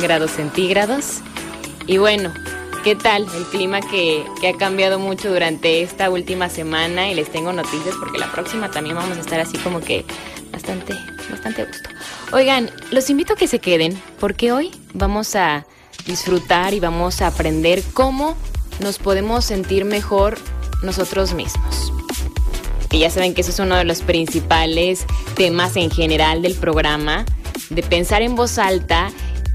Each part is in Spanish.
Grados centígrados. Y bueno, ¿qué tal el clima que, que, ha cambiado mucho durante esta última semana? Y les tengo noticias porque la próxima también vamos a estar así como que bastante, bastante a gusto. Oigan, los invito a que se queden porque hoy vamos a disfrutar y vamos a aprender cómo nos podemos sentir mejor nosotros mismos. Y ya saben que eso es uno de los principales temas en general del programa de pensar en voz alta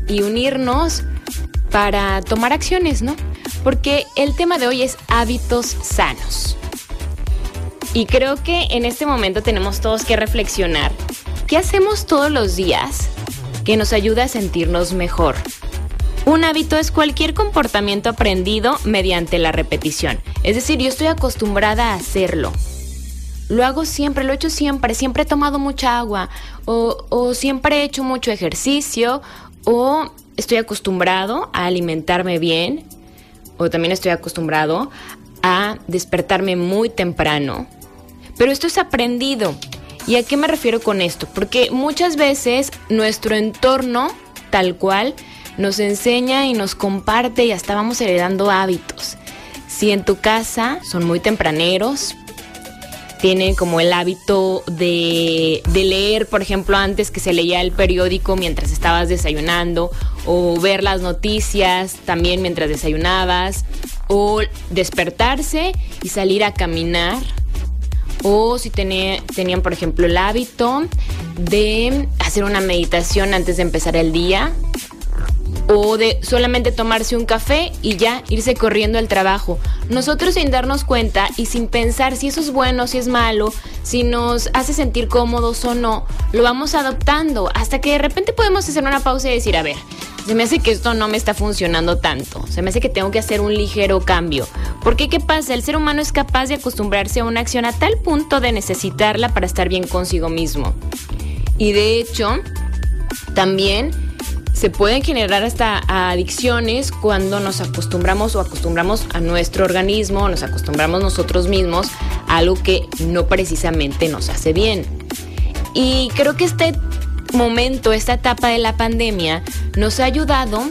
y unirnos para tomar acciones, ¿no? Porque el tema de hoy es hábitos sanos. Y creo que en este momento tenemos todos que reflexionar qué hacemos todos los días que nos ayuda a sentirnos mejor. Un hábito es cualquier comportamiento aprendido mediante la repetición. Es decir, yo estoy acostumbrada a hacerlo. Lo hago siempre, lo he hecho siempre, siempre he tomado mucha agua o, siempre he hecho mucho ejercicio o estoy acostumbrado a alimentarme bien o también estoy acostumbrado a despertarme muy temprano. Pero esto es aprendido. ¿Y a qué me refiero con esto? Porque muchas veces nuestro entorno, tal cual, nos enseña y nos comparte y hasta vamos heredando hábitos. Si en tu casa son muy tempraneros, tienen como el hábito de, leer, por ejemplo, antes que se leía el periódico mientras estabas desayunando, o ver las noticias también mientras desayunabas, o despertarse y salir a caminar, o si tenían, por ejemplo, el hábito de hacer una meditación antes de empezar el día, o de solamente tomarse un café y ya irse corriendo al trabajo. Nosotros sin darnos cuenta y sin pensar si eso es bueno, si es malo, si nos hace sentir cómodos o no, lo vamos adoptando hasta que de repente podemos hacer una pausa y decir, a ver, se me hace que esto no me está funcionando tanto, se me hace que tengo que hacer un ligero cambio. Porque ¿qué pasa? El ser humano es capaz de acostumbrarse a una acción a tal punto de necesitarla para estar bien consigo mismo. Y de hecho, también se pueden generar hasta adicciones cuando nos acostumbramos o acostumbramos a nuestro organismo, nos acostumbramos nosotros mismos a algo que no precisamente nos hace bien. Y creo que este momento, esta etapa de la pandemia, nos ha ayudado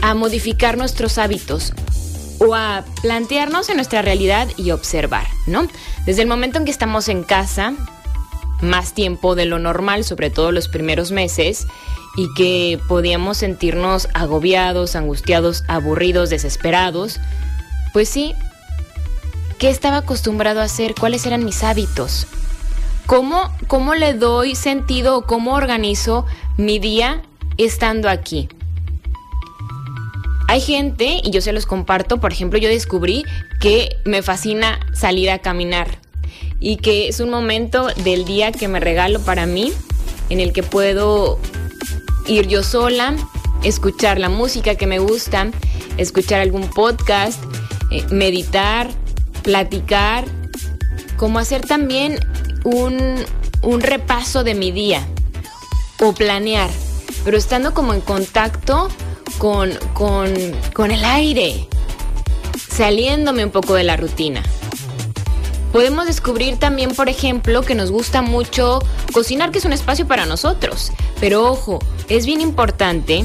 a modificar nuestros hábitos o a plantearnos en nuestra realidad y observar, ¿no? Desde el momento en que estamos en casa, más tiempo de lo normal, sobre todo los primeros meses, y que podíamos sentirnos agobiados, angustiados, aburridos, desesperados, pues sí, ¿qué estaba acostumbrado a hacer? ¿Cuáles eran mis hábitos? ¿Cómo, cómo le doy sentido o cómo organizo mi día estando aquí? Hay gente, y yo se los comparto, por ejemplo, yo descubrí que me fascina salir a caminar y que es un momento del día que me regalo para mí en el que puedo ir yo sola, escuchar la música que me gusta, escuchar algún podcast, eh, meditar, platicar, como hacer también un, un repaso de mi día o planear, pero estando como en contacto con, con, con el aire, saliéndome un poco de la rutina. Podemos descubrir también, por ejemplo, que nos gusta mucho cocinar, que es un espacio para nosotros. Pero ojo, es bien importante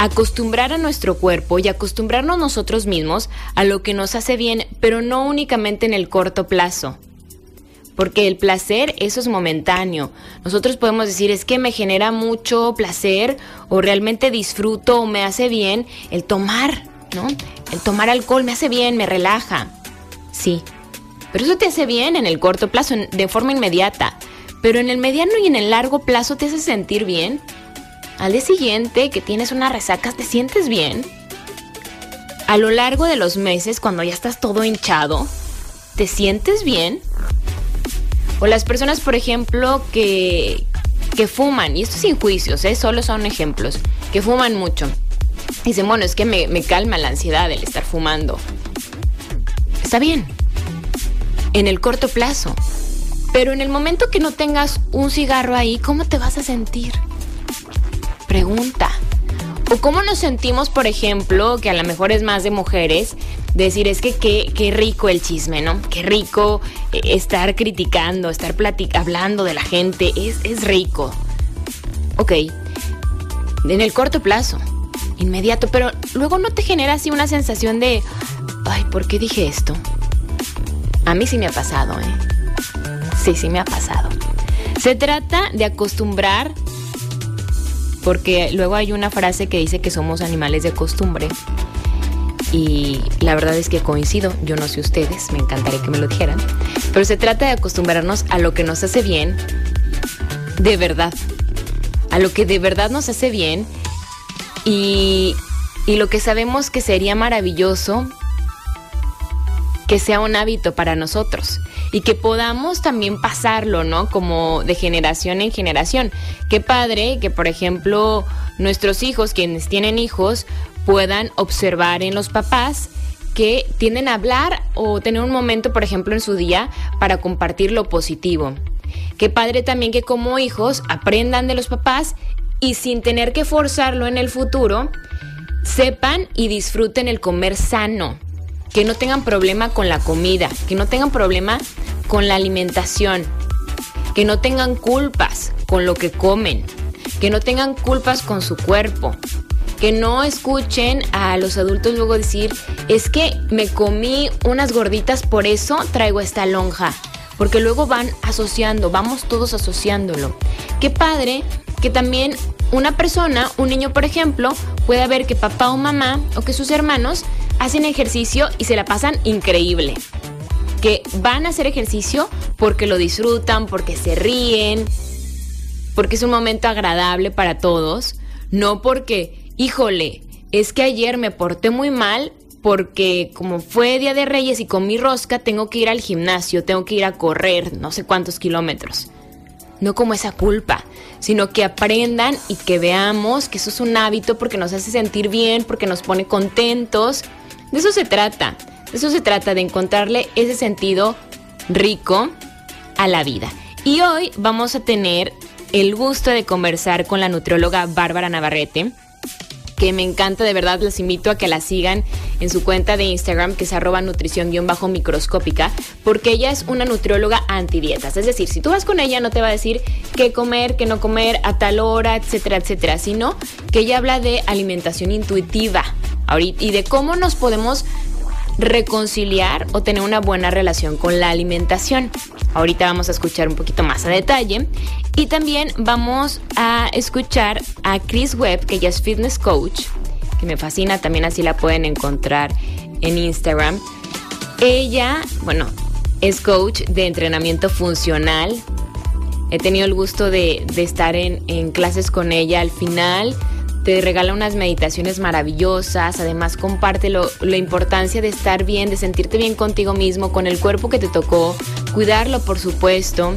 acostumbrar a nuestro cuerpo y acostumbrarnos nosotros mismos a lo que nos hace bien, pero no únicamente en el corto plazo. Porque el placer, eso es momentáneo. Nosotros podemos decir, es que me genera mucho placer o realmente disfruto o me hace bien el tomar, ¿no? El tomar alcohol me hace bien, me relaja. Sí, pero eso te hace bien en el corto plazo, de forma inmediata. Pero en el mediano y en el largo plazo te hace sentir bien. Al día siguiente que tienes una resaca, ¿te sientes bien? A lo largo de los meses, cuando ya estás todo hinchado, ¿te sientes bien? O las personas, por ejemplo, que, que fuman, y esto sin juicios, ¿eh? solo son ejemplos, que fuman mucho. Dicen, bueno, es que me, me calma la ansiedad el estar fumando. Está bien, en el corto plazo. Pero en el momento que no tengas un cigarro ahí, ¿cómo te vas a sentir? Pregunta. O cómo nos sentimos, por ejemplo, que a lo mejor es más de mujeres, decir es que qué, rico el chisme, ¿no? Qué rico eh, estar criticando, estar hablando de la gente, es, es rico. Ok, en el corto plazo, inmediato, pero luego no te genera así una sensación de, ay, ¿por qué dije esto? A mí sí me ha pasado, ¿eh? Sí, sí me ha pasado. Se trata de acostumbrar, porque luego hay una frase que dice que somos animales de costumbre. Y la verdad es que coincido, yo no sé ustedes, me encantaría que me lo dijeran, pero se trata de acostumbrarnos a lo que nos hace bien de verdad, a lo que de verdad nos hace bien y, y lo que sabemos que sería maravilloso que sea un hábito para nosotros y que podamos también pasarlo, ¿no? Como de generación en generación. Qué padre que, por ejemplo, nuestros hijos, quienes tienen hijos, puedan observar en los papás que tienden a hablar o tener un momento, por ejemplo, en su día para compartir lo positivo. Qué padre también que como hijos aprendan de los papás y sin tener que forzarlo en el futuro, sepan y disfruten el comer sano que no tengan problema con la comida, que no tengan problema con la alimentación, que no tengan culpas con lo que comen, que no tengan culpas con su cuerpo, que no escuchen a los adultos luego decir, es que me comí unas gorditas, por eso traigo esta lonja. Porque luego van asociando, vamos todos asociándolo. Qué padre que también una persona, un niño por ejemplo, pueda ver que papá o mamá o que sus hermanos hacen ejercicio y se la pasan increíble. Que van a hacer ejercicio porque lo disfrutan, porque se ríen, porque es un momento agradable para todos, no porque, híjole, es que ayer me porté muy mal porque como fue Día de Reyes y con mi rosca tengo que ir al gimnasio, tengo que ir a correr no sé cuántos kilómetros. No como esa culpa, sino que aprendan y que veamos que eso es un hábito porque nos hace sentir bien, porque nos pone contentos de eso se trata. De eso se trata, de encontrarle ese sentido rico a la vida. Y hoy vamos a tener el gusto de conversar con la nutrióloga Bárbara Navarrete, que me encanta, de verdad, les invito a que la sigan en su cuenta de Instagram, que es arroba nutrición-microscópica, porque ella es una nutrióloga antidietas. Es decir, si tú vas con ella, no te va a decir qué comer, qué no comer, a tal hora, etcétera, etcétera, sino que ella habla de alimentación intuitiva y de cómo nos podemos reconciliar o tener una buena relación con la alimentación. Ahorita vamos a escuchar un poquito más a detalle y también vamos a escuchar a Chris Webb, que ella es fitness coach, que me fascina, también así la pueden encontrar en Instagram. Ella, bueno, es coach de entrenamiento funcional. He tenido el gusto de, estar en, en clases con ella al final te regala unas meditaciones maravillosas, además comparte la importancia de estar bien, de sentirte bien contigo mismo, con el cuerpo que te tocó, cuidarlo por supuesto,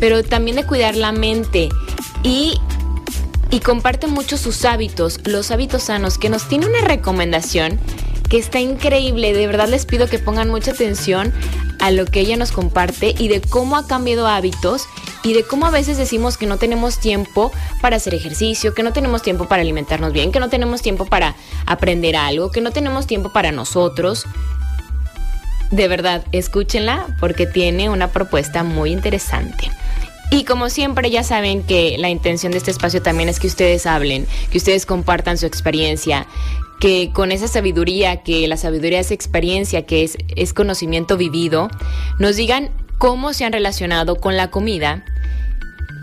pero también de cuidar la mente. Y, y comparte mucho sus hábitos, los hábitos sanos, que nos tiene una recomendación que está increíble, de verdad les pido que pongan mucha atención a lo que ella nos comparte y de cómo ha cambiado hábitos y de cómo a veces decimos que no tenemos tiempo para hacer ejercicio, que no tenemos tiempo para alimentarnos bien, que no tenemos tiempo para aprender algo, que no tenemos tiempo para nosotros. De verdad, escúchenla porque tiene una propuesta muy interesante. Y como siempre ya saben que la intención de este espacio también es que ustedes hablen, que ustedes compartan su experiencia, que con esa sabiduría, que la sabiduría es experiencia, que es, es conocimiento vivido, nos digan cómo se han relacionado con la comida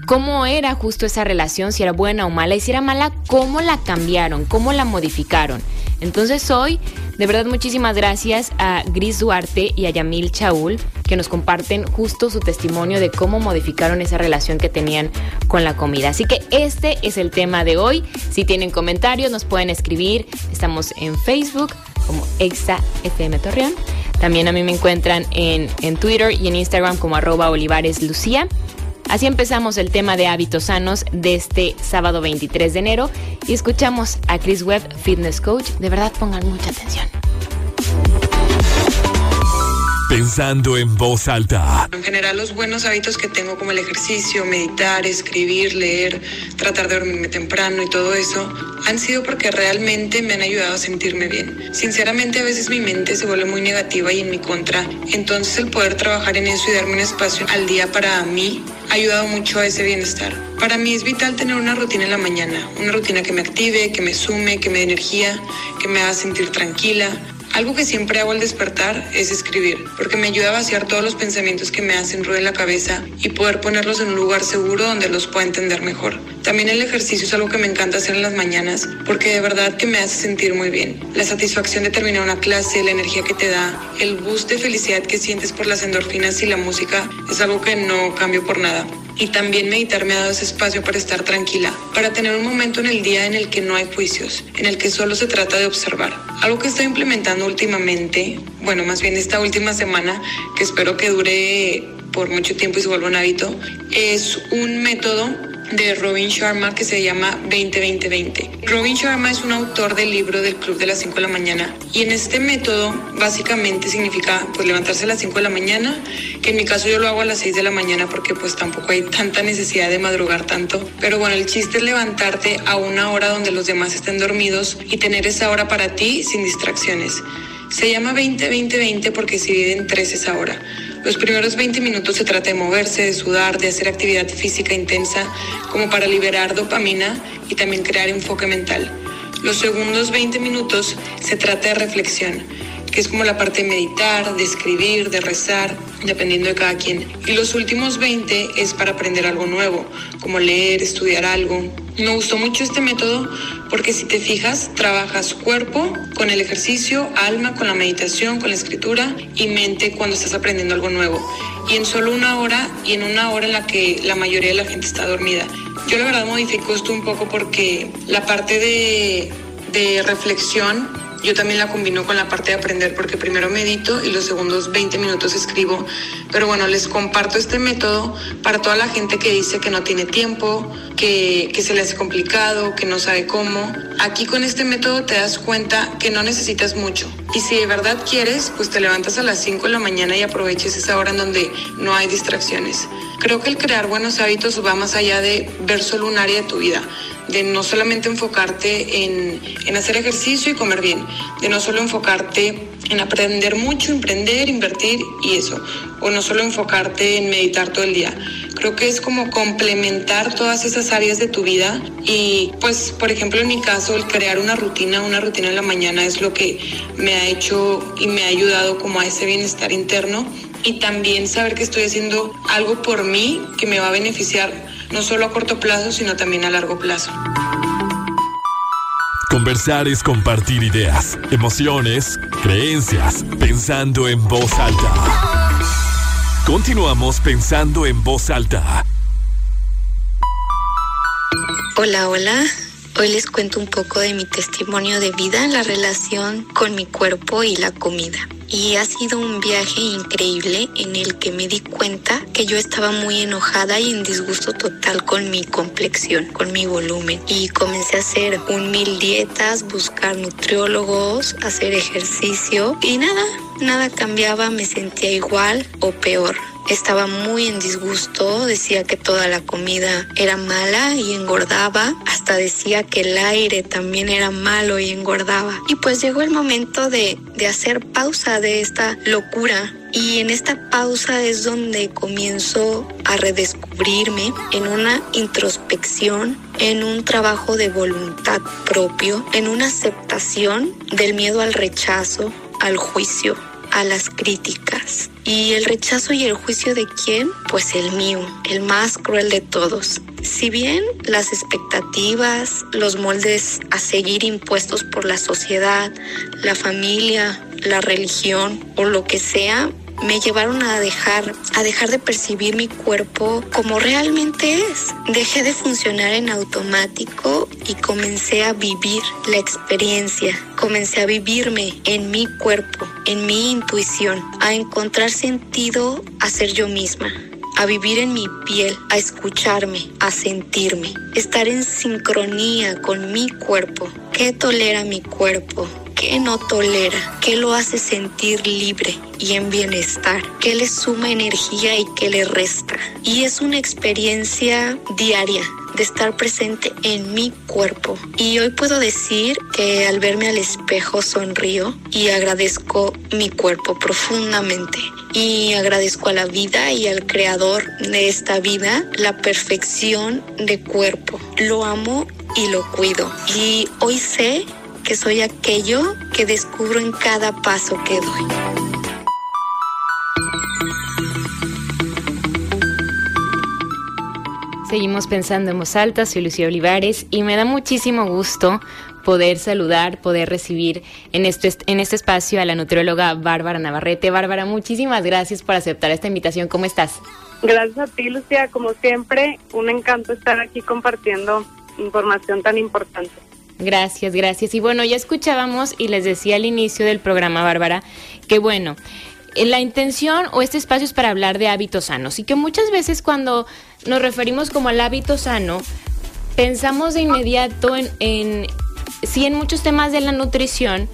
cómo era justo esa relación, si era buena o mala, y si era mala, cómo la cambiaron, cómo la modificaron. Entonces hoy, de verdad, muchísimas gracias a Gris Duarte y a Yamil Chaul, que nos comparten justo su testimonio de cómo modificaron esa relación que tenían con la comida. Así que este es el tema de hoy. Si tienen comentarios, nos pueden escribir. Estamos en Facebook como Exa FM Torreón También a mí me encuentran en, en Twitter y en Instagram como arroba Olivares Lucía. Así empezamos el tema de hábitos sanos de este sábado 23 de enero y escuchamos a Chris Webb, Fitness Coach. De verdad pongan mucha atención. Pensando en voz alta. En general los buenos hábitos que tengo como el ejercicio, meditar, escribir, leer, tratar de dormirme temprano y todo eso, han sido porque realmente me han ayudado a sentirme bien. Sinceramente a veces mi mente se vuelve muy negativa y en mi contra, entonces el poder trabajar en eso y darme un espacio al día para mí ha ayudado mucho a ese bienestar. Para mí es vital tener una rutina en la mañana, una rutina que me active, que me sume, que me dé energía, que me haga sentir tranquila, algo que siempre hago al despertar es escribir, porque me ayuda a vaciar todos los pensamientos que me hacen ruido en la cabeza y poder ponerlos en un lugar seguro donde los pueda entender mejor. También el ejercicio es algo que me encanta hacer en las mañanas, porque de verdad que me hace sentir muy bien. La satisfacción de terminar una clase, la energía que te da, el boost de felicidad que sientes por las endorfinas y la música es algo que no cambio por nada. Y también meditar me ha dado ese espacio para estar tranquila, para tener un momento en el día en el que no hay juicios, en el que solo se trata de observar. Algo que estoy implementando últimamente, bueno, más bien esta última semana, que espero que dure por mucho tiempo y se vuelva un hábito, es un método de Robin Sharma que se llama 20-20-20. Robin Sharma es un autor del libro del Club de las 5 de la mañana y en este método básicamente significa pues levantarse a las 5 de la mañana, que en mi caso yo lo hago a las 6 de la mañana porque pues tampoco hay tanta necesidad de madrugar tanto, pero bueno, el chiste es levantarte a una hora donde los demás estén dormidos y tener esa hora para ti sin distracciones. Se llama 20-20-20 porque se divide en tres esa hora. Los primeros 20 minutos se trata de moverse, de sudar, de hacer actividad física intensa como para liberar dopamina y también crear enfoque mental. Los segundos 20 minutos se trata de reflexión, que es como la parte de meditar, de escribir, de rezar, dependiendo de cada quien. Y los últimos 20 es para aprender algo nuevo, como leer, estudiar algo. Me gustó mucho este método porque si te fijas, trabajas cuerpo con el ejercicio, alma con la meditación, con la escritura y mente cuando estás aprendiendo algo nuevo. Y en solo una hora y en una hora en la que la mayoría de la gente está dormida. Yo la verdad modifico esto un poco porque la parte de, de reflexión yo también la combino con la parte de aprender porque primero medito y los segundos 20 minutos escribo. Pero bueno, les comparto este método para toda la gente que dice que no tiene tiempo, que, que se le hace complicado, que no sabe cómo. Aquí con este método te das cuenta que no necesitas mucho. Y si de verdad quieres, pues te levantas a las 5 de la mañana y aproveches esa hora en donde no hay distracciones. Creo que el crear buenos hábitos va más allá de ver solo un área de tu vida de no solamente enfocarte en, en, hacer ejercicio y comer bien, de no solo enfocarte en aprender mucho, emprender, invertir y eso, o no solo enfocarte en meditar todo el día. Creo que es como complementar todas esas áreas de tu vida y pues por ejemplo en mi caso el crear una rutina, una rutina en la mañana es lo que me ha hecho y me ha ayudado como a ese bienestar interno y también saber que estoy haciendo algo por mí que me va a beneficiar no solo a corto plazo, sino también a largo plazo. Conversar es compartir ideas, emociones, creencias, pensando en voz alta. Continuamos pensando en voz alta. Hola, hola. Hoy les cuento un poco de mi testimonio de vida en la relación con mi cuerpo y la comida. Y ha sido un viaje increíble en el que me di cuenta que yo estaba muy enojada y en disgusto total con mi complexión, con mi volumen. Y comencé a hacer un mil dietas, buscar nutriólogos, hacer ejercicio y nada, nada cambiaba, me sentía igual o peor. Estaba muy en disgusto, decía que toda la comida era mala y engordaba, hasta decía que el aire también era malo y engordaba. Y pues llegó el momento de, de hacer pausa de esta locura y en esta pausa es donde comienzo a redescubrirme en una introspección, en un trabajo de voluntad propio, en una aceptación del miedo al rechazo, al juicio, a las críticas. ¿Y el rechazo y el juicio de quién? Pues el mío, el más cruel de todos. Si bien las expectativas, los moldes a seguir impuestos por la sociedad, la familia, la religión o lo que sea, me llevaron a dejar, a dejar de percibir mi cuerpo como realmente es. Dejé de funcionar en automático y comencé a vivir la experiencia. Comencé a vivirme en mi cuerpo, en mi intuición, a encontrar sentido a ser yo misma a vivir en mi piel, a escucharme, a sentirme, estar en sincronía con mi cuerpo. ¿Qué tolera mi cuerpo? ¿Qué no tolera? ¿Qué lo hace sentir libre y en bienestar? ¿Qué le suma energía y qué le resta? Y es una experiencia diaria de estar presente en mi cuerpo. Y hoy puedo decir que al verme al espejo sonrío y agradezco mi cuerpo profundamente. Y agradezco a la vida y al creador de esta vida la perfección de cuerpo. Lo amo y lo cuido. Y hoy sé que soy aquello que descubro en cada paso que doy. Seguimos pensando en voz alta, soy Lucía Olivares y me da muchísimo gusto poder saludar, poder recibir en este, en este espacio a la nutrióloga Bárbara Navarrete. Bárbara, muchísimas gracias por aceptar esta invitación. ¿Cómo estás? Gracias a ti, Lucía. Como siempre, un encanto estar aquí compartiendo información tan importante. Gracias, gracias. Y bueno, ya escuchábamos y les decía al inicio del programa, Bárbara, que bueno, eh, la intención o este espacio es para hablar de hábitos sanos y que muchas veces cuando nos referimos como al hábito sano, pensamos de inmediato en, sí en muchos temas de la nutrición,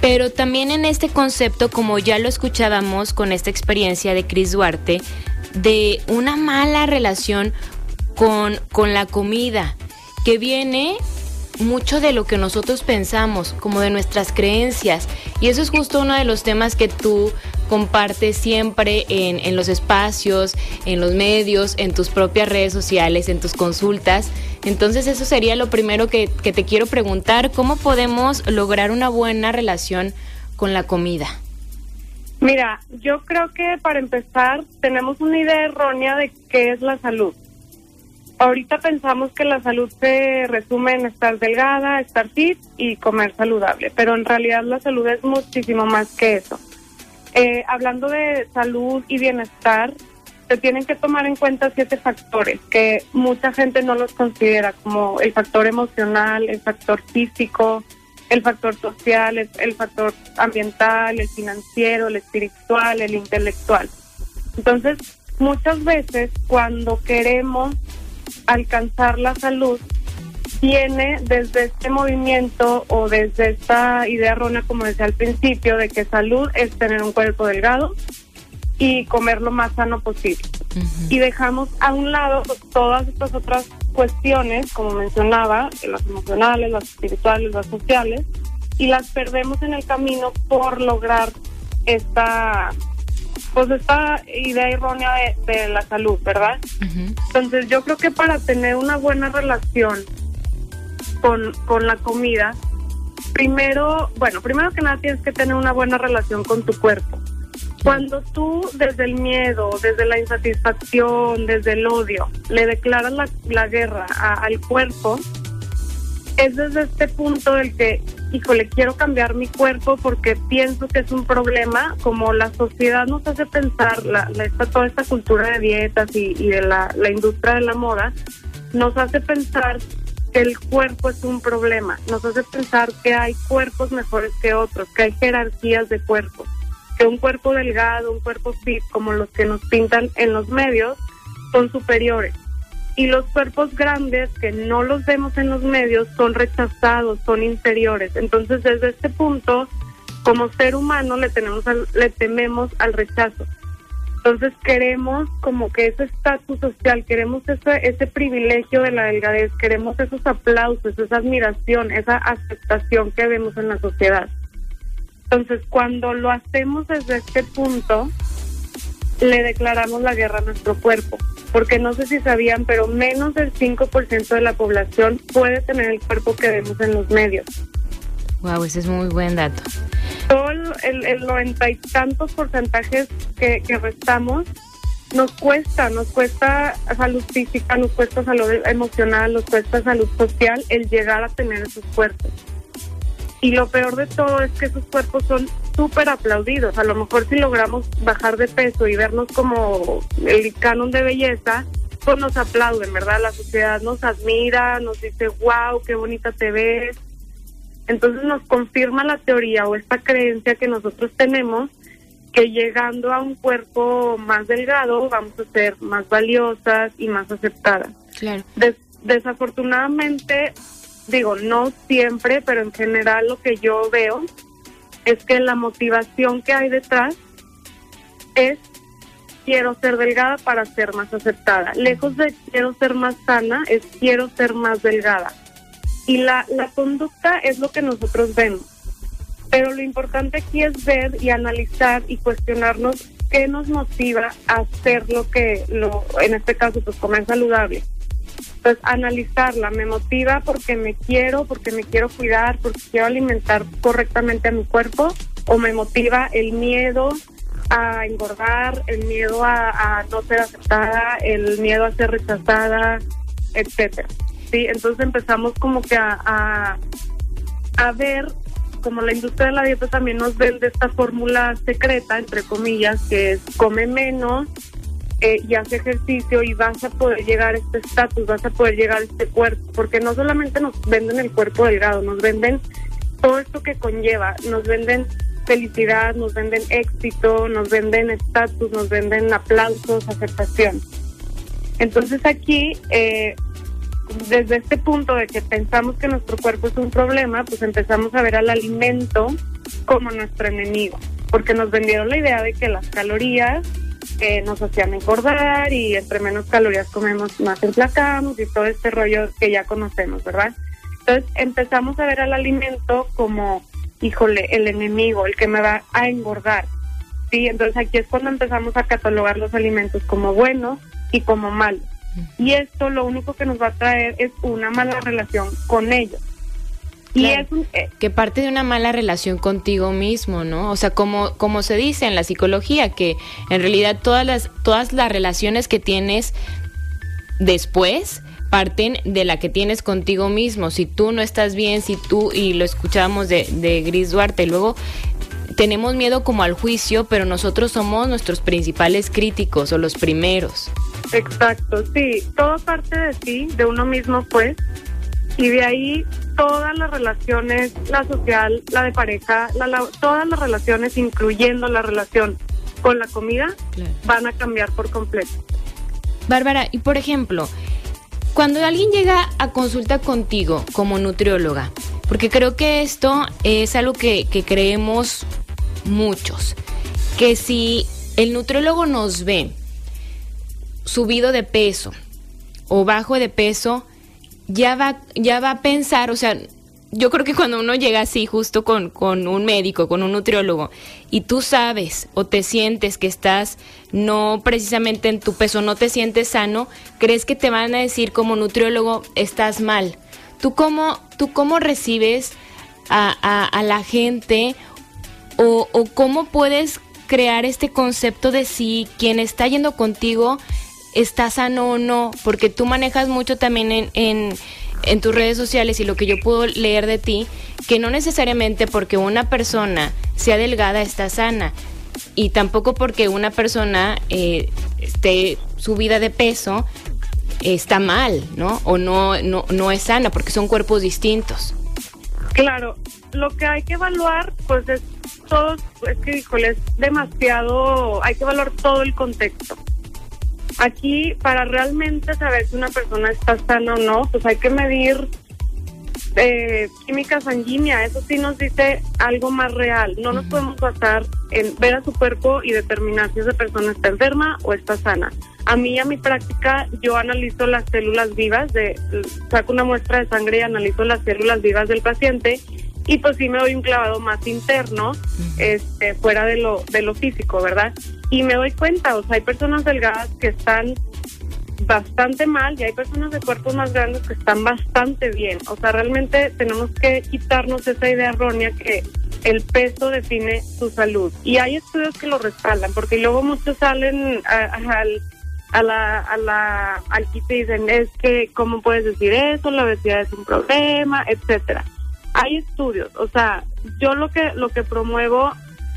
pero también en este concepto, como ya lo escuchábamos con esta experiencia de Chris Duarte, de una mala relación con, con la comida, que viene mucho de lo que nosotros pensamos, como de nuestras creencias. Y eso es justo uno de los temas que tú compartes siempre en, los espacios, en los medios, en tus propias redes sociales, en tus consultas. Entonces eso sería lo primero que, que te quiero preguntar, ¿cómo podemos lograr una buena relación con la comida? Mira, yo creo que para empezar tenemos una idea errónea de qué es la salud. Ahorita pensamos que la salud se resume en estar delgada, estar fit y comer saludable, pero en realidad la salud es muchísimo más que eso. Eh, hablando de salud y bienestar, se tienen que tomar en cuenta siete factores que mucha gente no los considera, como el factor emocional, el factor físico, el factor social, el, factor ambiental, el financiero, el espiritual, el intelectual. Entonces, muchas veces cuando queremos alcanzar la salud viene desde este movimiento o desde esta idea errónea, como decía al principio, de que salud es tener un cuerpo delgado y comer lo más sano posible. Y dejamos a un lado todas estas otras cuestiones, como mencionaba, las emocionales, las espirituales, las sociales, y las perdemos en el camino por lograr esta pues esta idea errónea de, la salud, ¿verdad? Entonces yo creo que para tener una buena relación con, con la comida, primero, bueno, primero que nada tienes que tener una buena relación con tu cuerpo. Cuando tú desde el miedo, desde la insatisfacción, desde el odio, le declaras la, la guerra al cuerpo, es desde este punto del que, híjole, quiero cambiar mi cuerpo porque pienso que es un problema, como la sociedad nos hace pensar, la, esta, toda esta cultura de dietas y, de la, la industria de la moda, nos hace pensar que el cuerpo es un problema, nos hace pensar que hay cuerpos mejores que otros, que hay jerarquías de cuerpos, que un cuerpo delgado, un cuerpo fit, como los que nos pintan en los medios, son superiores y los cuerpos grandes que no los vemos en los medios son rechazados, son inferiores. Entonces, desde este punto, como ser humano le tenemos le tememos al rechazo. Entonces queremos como que ese estatus social, queremos ese, ese privilegio de la delgadez, queremos esos aplausos, esa admiración, esa aceptación que vemos en la sociedad. Entonces cuando lo hacemos desde este punto, le declaramos la guerra a nuestro cuerpo porque no sé si sabían, pero menos del 5% de la población puede tener el cuerpo que vemos en los medios. Wow, ese es muy buen dato. Todo el noventa y tantos porcentajes que, que restamos nos cuesta, nos cuesta salud física, nos cuesta salud emocional, nos cuesta salud social el llegar a tener esos cuerpos. Y lo peor de todo es que esos cuerpos son súper aplaudidos. A lo mejor si logramos bajar de peso y vernos como el canon de belleza, pues nos aplauden, ¿verdad? La sociedad nos admira, nos dice, wow, qué bonita te ves. Entonces nos confirma la teoría o esta creencia que nosotros tenemos que llegando a un cuerpo más delgado vamos a ser más valiosas y más aceptadas. Claro. desafortunadamente, digo, no siempre, pero en general lo que yo veo es que la motivación que hay detrás es quiero ser delgada para ser más aceptada. Lejos de quiero ser más sana, es quiero ser más delgada. Y la, la conducta es lo que nosotros vemos. Pero lo importante aquí es ver y analizar y cuestionarnos qué nos motiva a hacer lo que, lo, en este caso, pues comer saludable. Entonces, analizarla, me motiva porque me quiero, porque me quiero cuidar, porque quiero alimentar correctamente a mi cuerpo, o me motiva el miedo a engordar, el miedo a, no ser aceptada, el miedo a ser rechazada, etcétera. Sí, entonces empezamos como que a, a, ver, como la industria de la dieta también nos vende esta fórmula secreta, entre comillas, que es come menos eh, y hace ejercicio y vas a poder llegar a este estatus, vas a poder llegar a este cuerpo, porque no solamente nos venden el cuerpo delgado, nos venden todo esto que conlleva, nos venden felicidad, nos venden éxito, nos venden estatus, nos venden aplausos, aceptación. Entonces aquí, eh, desde este punto de que pensamos que nuestro cuerpo es un problema, pues empezamos a ver al alimento como nuestro enemigo, porque nos vendieron la idea de que las calorías eh, nos hacían engordar y entre menos calorías comemos más enflacamos y todo este rollo que ya conocemos, ¿verdad? Entonces empezamos a ver al alimento como híjole, el enemigo, el que me va a engordar. Sí, entonces aquí es cuando empezamos a catalogar los alimentos como buenos y como malos. Y esto lo único que nos va a traer es una mala relación con ellos. Y es eh, que parte de una mala relación contigo mismo, ¿no? O sea, como, como se dice en la psicología, que en realidad todas las, todas las relaciones que tienes después parten de la que tienes contigo mismo. Si tú no estás bien, si tú, y lo escuchábamos de, de Gris Duarte, luego tenemos miedo como al juicio, pero nosotros somos nuestros principales críticos o los primeros. Exacto, sí, todo parte de ti, de uno mismo pues, y de ahí todas las relaciones, la social, la de pareja, todas las relaciones, incluyendo la relación con la comida, van a cambiar por completo. Bárbara, y por ejemplo, cuando alguien llega a consulta contigo como nutrióloga, porque creo que esto es algo que, creemos muchos, que si el nutriólogo nos ve subido de peso o bajo de peso, ya va, ya va a pensar, o sea, yo creo que cuando uno llega así, justo con, con, un médico, con un nutriólogo, y tú sabes o te sientes que estás no precisamente en tu peso, no te sientes sano, crees que te van a decir como nutriólogo, estás mal. ¿Tú cómo, tú cómo recibes a, a, la gente o, o, cómo puedes crear este concepto de si quien está yendo contigo está sano o no? Porque tú manejas mucho también en, en tus redes sociales y lo que yo puedo leer de ti, que no necesariamente porque una persona sea delgada está sana y tampoco porque una persona eh, esté subida de peso está mal, ¿no? O no, no, no es sana porque son cuerpos distintos. Claro, lo que hay que evaluar, pues es todo, es que, híjole, es demasiado, hay que evaluar todo el contexto. Aquí, para realmente saber si una persona está sana o no, pues hay que medir eh, química sanguínea. Eso sí nos dice algo más real. No nos podemos basar en ver a su cuerpo y determinar si esa persona está enferma o está sana. A mí, a mi práctica, yo analizo las células vivas, de, saco una muestra de sangre y analizo las células vivas del paciente y pues sí me doy un clavado más interno, este, fuera de lo, de lo físico, ¿verdad? Y me doy cuenta, o sea, hay personas delgadas que están bastante mal y hay personas de cuerpos más grandes que están bastante bien. O sea, realmente tenemos que quitarnos esa idea errónea que el peso define su salud. Y hay estudios que lo respaldan, porque luego muchos salen al a la, a la, al y dicen, es que, ¿cómo puedes decir eso? La obesidad es un problema, etcétera hay estudios, o sea, yo lo que lo que promuevo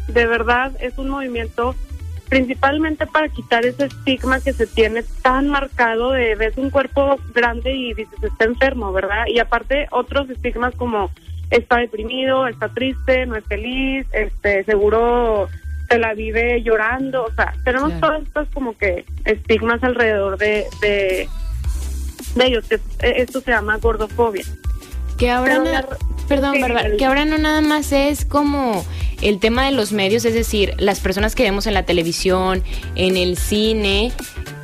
de verdad es un movimiento principalmente para quitar ese estigma que se tiene tan marcado de ves un cuerpo grande y dices está enfermo, ¿verdad? Y aparte otros estigmas como está deprimido, está triste, no es feliz, este seguro se la vive llorando, o sea, tenemos todos estos como que estigmas alrededor de, de, ellos, esto se llama gordofobia. Que ahora, perdón, que ahora no nada más es como el tema de los medios, es decir, las personas que vemos en la televisión, en el cine,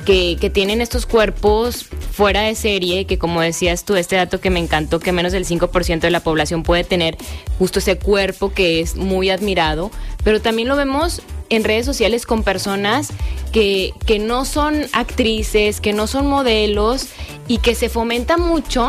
que, que, tienen estos cuerpos fuera de serie, que como decías tú, este dato que me encantó, que menos del 5% de la población puede tener justo ese cuerpo que es muy admirado, pero también lo vemos en redes sociales con personas que, que no son actrices, que no son modelos y que se fomenta mucho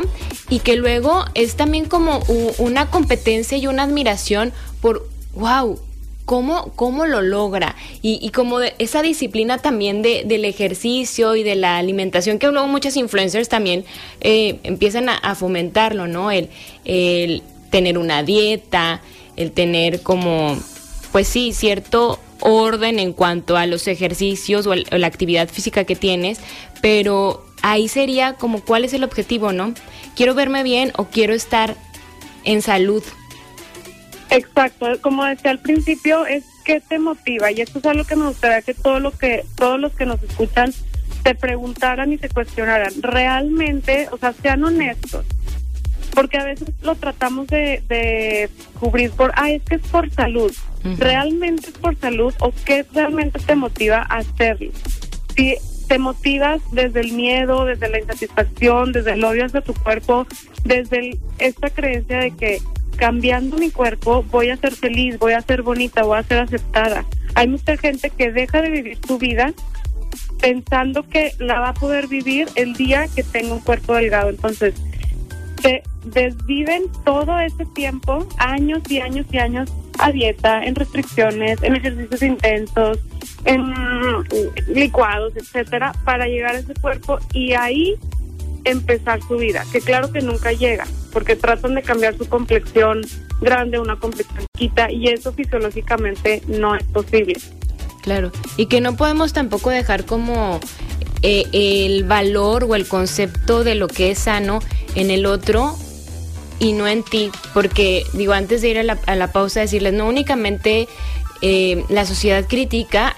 y que luego es también como una competencia y una admiración por, wow, ¿Cómo, ¿Cómo, lo logra? Y, como esa disciplina también de, del ejercicio y de la alimentación, que luego muchas influencers también eh, empiezan a, fomentarlo, ¿no? El, el, tener una dieta, el tener como, pues sí, cierto orden en cuanto a los ejercicios o, o la actividad física que tienes, pero ahí sería como cuál es el objetivo, ¿no? ¿Quiero verme bien o quiero estar en salud? Exacto, como decía al principio, es qué te motiva y esto es algo que me gustaría que todo lo que todos los que nos escuchan se preguntaran y se cuestionaran. Realmente, o sea, sean honestos, porque a veces lo tratamos de, cubrir por, ah, es que es por salud. ¿Realmente es por salud o qué realmente te motiva a hacerlo? Si te motivas desde el miedo, desde la insatisfacción, desde el odio hacia tu cuerpo, desde esta creencia de que cambiando mi cuerpo voy a ser feliz, voy a ser bonita, voy a ser aceptada. Hay mucha gente que deja de vivir su vida pensando que la va a poder vivir el día que tenga un cuerpo delgado. Entonces, se desviven todo ese tiempo, años y años y años, a dieta, en restricciones, en ejercicios intensos, en licuados, etcétera, para llegar a ese cuerpo y ahí empezar su vida, que claro que nunca llega, porque tratan de cambiar su complexión grande, una complexión chiquita, y eso fisiológicamente no es posible. Claro, y que no podemos tampoco dejar como eh, el valor o el concepto de lo que es sano en el otro y no en ti, porque digo, antes de ir a la, a pausa, decirles, no únicamente eh, la sociedad critica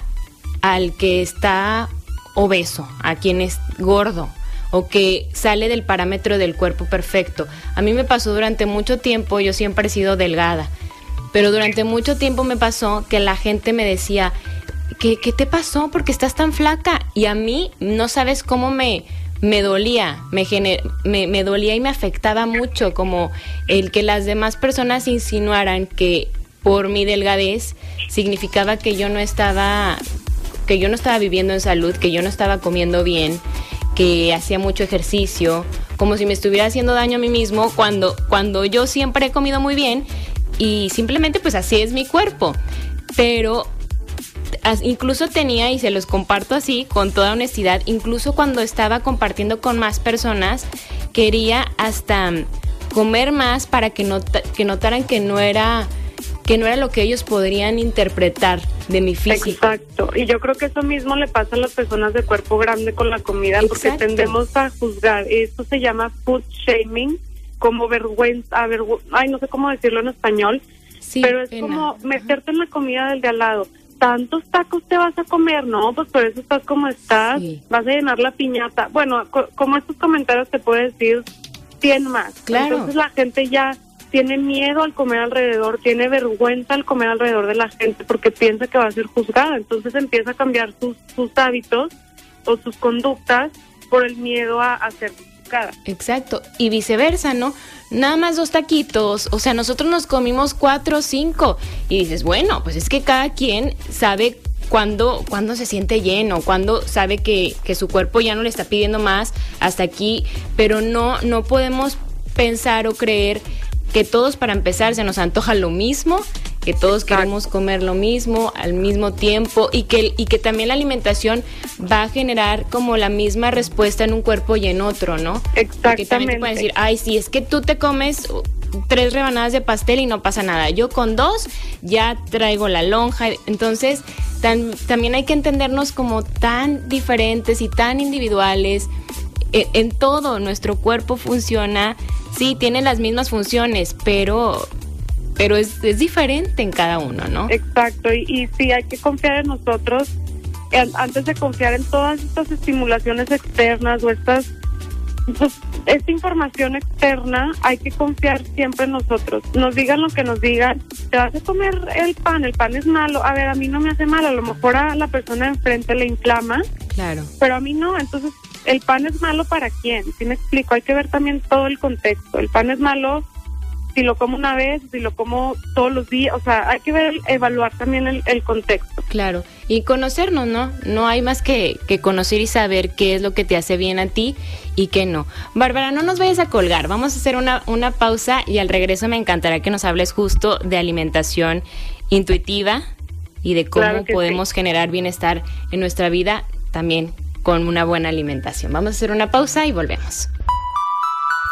al que está obeso, a quien es gordo, o que sale del parámetro del cuerpo perfecto. A mí me pasó durante mucho tiempo, yo siempre he sido delgada, pero durante mucho tiempo me pasó que la gente me decía, ¿qué, qué te pasó? porque estás tan flaca? Y a mí no sabes cómo me, me dolía, me, me, me, dolía y me afectaba mucho, como el que las demás personas insinuaran que por mi delgadez significaba que yo no estaba, que yo no estaba viviendo en salud, que yo no estaba comiendo bien, que hacía mucho ejercicio, como si me estuviera haciendo daño a mí mismo cuando, cuando yo siempre he comido muy bien y simplemente pues así es mi cuerpo. Pero incluso tenía, y se los comparto así, con toda honestidad, incluso cuando estaba compartiendo con más personas, quería hasta comer más para que, que notaran que no era que no era lo que ellos podrían interpretar de mi físico. Exacto, y yo creo que eso mismo le pasa a las personas de cuerpo grande con la comida, porque tendemos a juzgar. Esto se llama food shaming, como vergüenza, ay, no sé cómo decirlo en español, pero es como meterte en la comida del de al lado. ¿Tantos tacos te vas a comer? No, pues por eso estás como estás, vas a llenar la piñata. Bueno, como estos comentarios te puedo decir 100 más. Claro. Entonces la gente ya tiene miedo al comer alrededor, tiene vergüenza al comer alrededor de la gente porque piensa que va a ser juzgada. Entonces empieza a cambiar sus, sus hábitos o sus conductas por el miedo a, ser Exacto. Y viceversa, ¿no? Nada más dos taquitos. O sea, nosotros nos comimos cuatro o cinco. Y dices, bueno, pues es que cada quien sabe cuando, cuando se siente lleno, cuando sabe que, que, su cuerpo ya no le está pidiendo más hasta aquí, pero no, no podemos pensar o creer que todos para empezar se nos antoja lo mismo, que todos queremos comer lo mismo al mismo tiempo y que, y que también la alimentación va a generar como la misma respuesta en un cuerpo y en otro, ¿no? Exactamente. Porque también te pueden decir, ay, si es que tú te comes tres rebanadas de pastel y no pasa nada. Yo con dos ya traigo la lonja. Entonces, también hay que entendernos como tan diferentes y tan individuales. E, en, todo nuestro cuerpo funciona, sí, tiene las mismas funciones, pero pero es, es diferente en cada uno, ¿no? Exacto, y, y sí, hay que confiar en nosotros antes de confiar en todas estas estimulaciones externas o estas pues, esta información externa hay que confiar siempre en nosotros. Nos digan lo que nos digan. Te vas a comer el pan, el pan es malo. A ver, a mí no me hace mal. A lo mejor a la persona enfrente le inflama. Claro. Pero a mí no. Entonces, ¿el pan es malo para quién? Si me explico, hay que ver también todo el contexto. El pan es malo si lo como una vez, si lo como todos los días, o sea, hay que ver, evaluar también el, contexto. Claro, y conocernos, ¿no? No hay más que, que, conocer y saber qué es lo que te hace bien a ti y qué no. Bárbara, no nos vayas a colgar, vamos a hacer una, una pausa y al regreso me encantará que nos hables justo de alimentación intuitiva y de cómo podemos generar bienestar en nuestra vida también con una buena alimentación. Vamos a hacer una pausa y volvemos.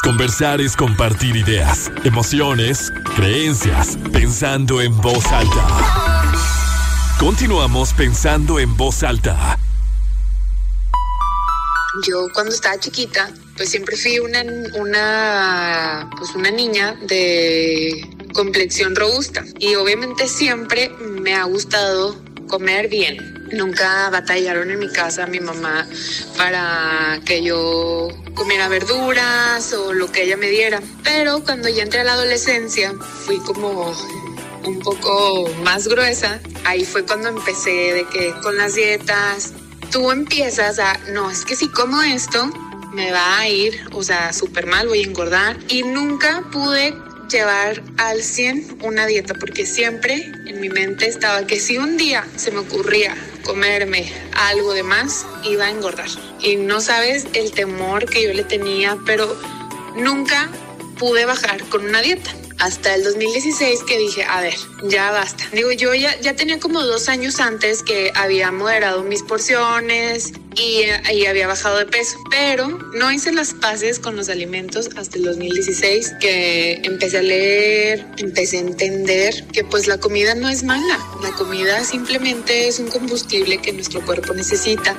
Conversar es compartir ideas, emociones, creencias, pensando en voz alta. Continuamos pensando en voz alta. Yo cuando estaba chiquita, pues siempre fui una, una, pues una niña de complexión robusta y obviamente siempre me ha gustado comer bien. Nunca batallaron en mi casa mi mamá para que yo comiera verduras o lo que ella me diera. Pero cuando ya entré a la adolescencia, fui como un poco más gruesa. Ahí fue cuando empecé de que con las dietas, tú empiezas a, no, es que si como esto, me va a ir, o sea, súper mal, voy a engordar. Y nunca pude llevar al 100 una dieta porque siempre en mi mente estaba que si un día se me ocurría comerme algo de más, iba a engordar. Y no sabes el temor que yo le tenía, pero nunca pude bajar con una dieta hasta el 2016 que dije, a ver, ya basta. Digo, yo ya, ya tenía como dos años antes que había moderado mis porciones y, y, había bajado de peso, pero no hice las paces con los alimentos hasta el 2016 que empecé a leer, empecé a entender que pues la comida no es mala, la comida simplemente es un combustible que nuestro cuerpo necesita.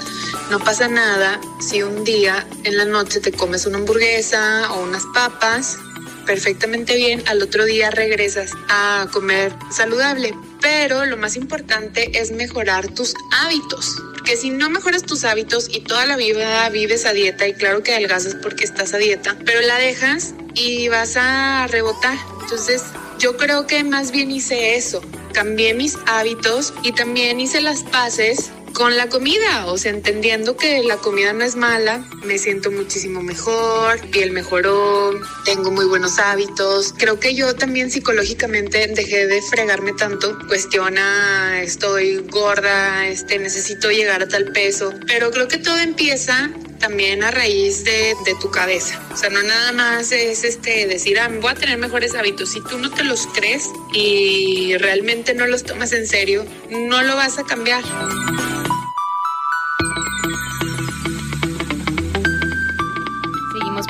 No pasa nada si un día en la noche te comes una hamburguesa o unas papas perfectamente bien, al otro día regresas a comer saludable. Pero lo más importante es mejorar tus hábitos. Porque si no mejoras tus hábitos y toda la vida vives a dieta, y claro que adelgazas porque estás a dieta, pero la dejas y vas a rebotar. Entonces, yo creo que más bien hice eso. Cambié mis hábitos y también hice las paces con la comida, o sea, entendiendo que la comida no es mala, me siento muchísimo mejor, piel mejoró, tengo muy buenos hábitos. Creo que yo también psicológicamente dejé de fregarme tanto, cuestiona, estoy gorda, este, necesito llegar a tal peso, pero creo que todo empieza también a raíz de, de, tu cabeza. O sea, no nada más es este decir, ah, voy a tener mejores hábitos. Si tú no te los crees y realmente no los tomas en serio, no lo vas a cambiar.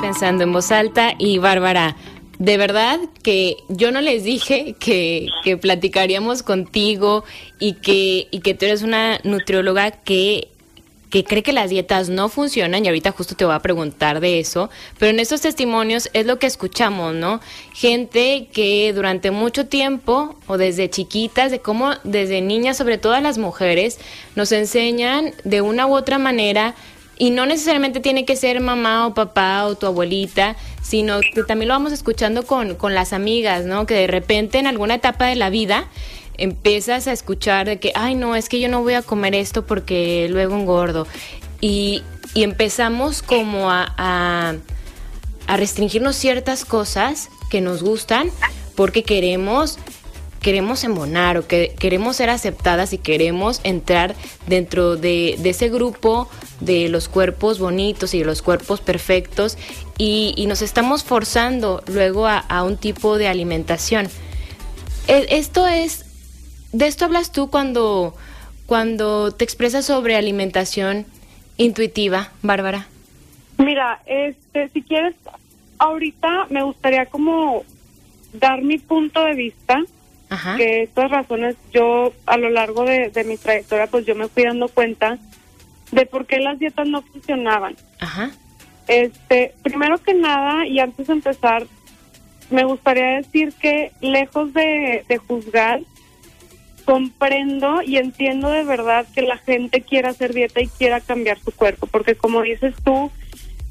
pensando en voz alta y Bárbara, de verdad que yo no les dije que, que platicaríamos contigo y que, y que tú eres una nutrióloga que que cree que las dietas no funcionan y ahorita justo te voy a preguntar de eso, pero en estos testimonios es lo que escuchamos, ¿no? Gente que durante mucho tiempo o desde chiquitas, de cómo desde niñas, sobre todo a las mujeres, nos enseñan de una u otra manera y no necesariamente tiene que ser mamá o papá o tu abuelita, sino que también lo vamos escuchando con, con las amigas, ¿no? Que de repente en alguna etapa de la vida empiezas a escuchar de que, ay, no, es que yo no voy a comer esto porque luego engordo. Y, y empezamos como a, a, a restringirnos ciertas cosas que nos gustan porque queremos queremos embonar o que queremos ser aceptadas y queremos entrar dentro de, ese grupo de los cuerpos bonitos y de los cuerpos perfectos y, nos estamos forzando luego a, un tipo de alimentación. E, esto es, de esto hablas tú cuando, cuando te expresas sobre alimentación intuitiva, Bárbara. Mira, este, si quieres, ahorita me gustaría como dar mi punto de vista, que estas razones yo a lo largo de, de mi trayectoria pues yo me fui dando cuenta de por qué las dietas no funcionaban. Ajá. Este, primero que nada, y antes de empezar, me gustaría decir que lejos de, de juzgar, comprendo y entiendo de verdad que la gente quiera hacer dieta y quiera cambiar su cuerpo, porque como dices tú,